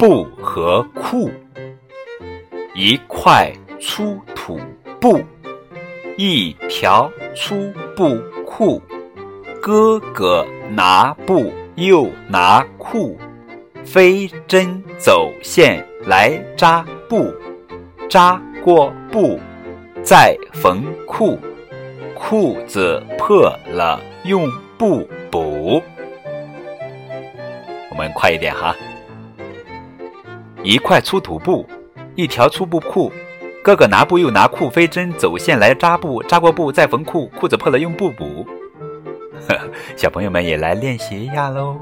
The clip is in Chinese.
布和裤，一块粗土布，一条粗布裤。哥哥拿布又拿裤，飞针走线来扎布，扎过布再缝裤，裤子破了用布补。我们快一点哈！一块粗土布，一条粗布裤，哥哥拿布又拿裤，飞针走线来扎布，扎过布再缝裤，裤子破了用布补。小朋友们也来练习一下喽。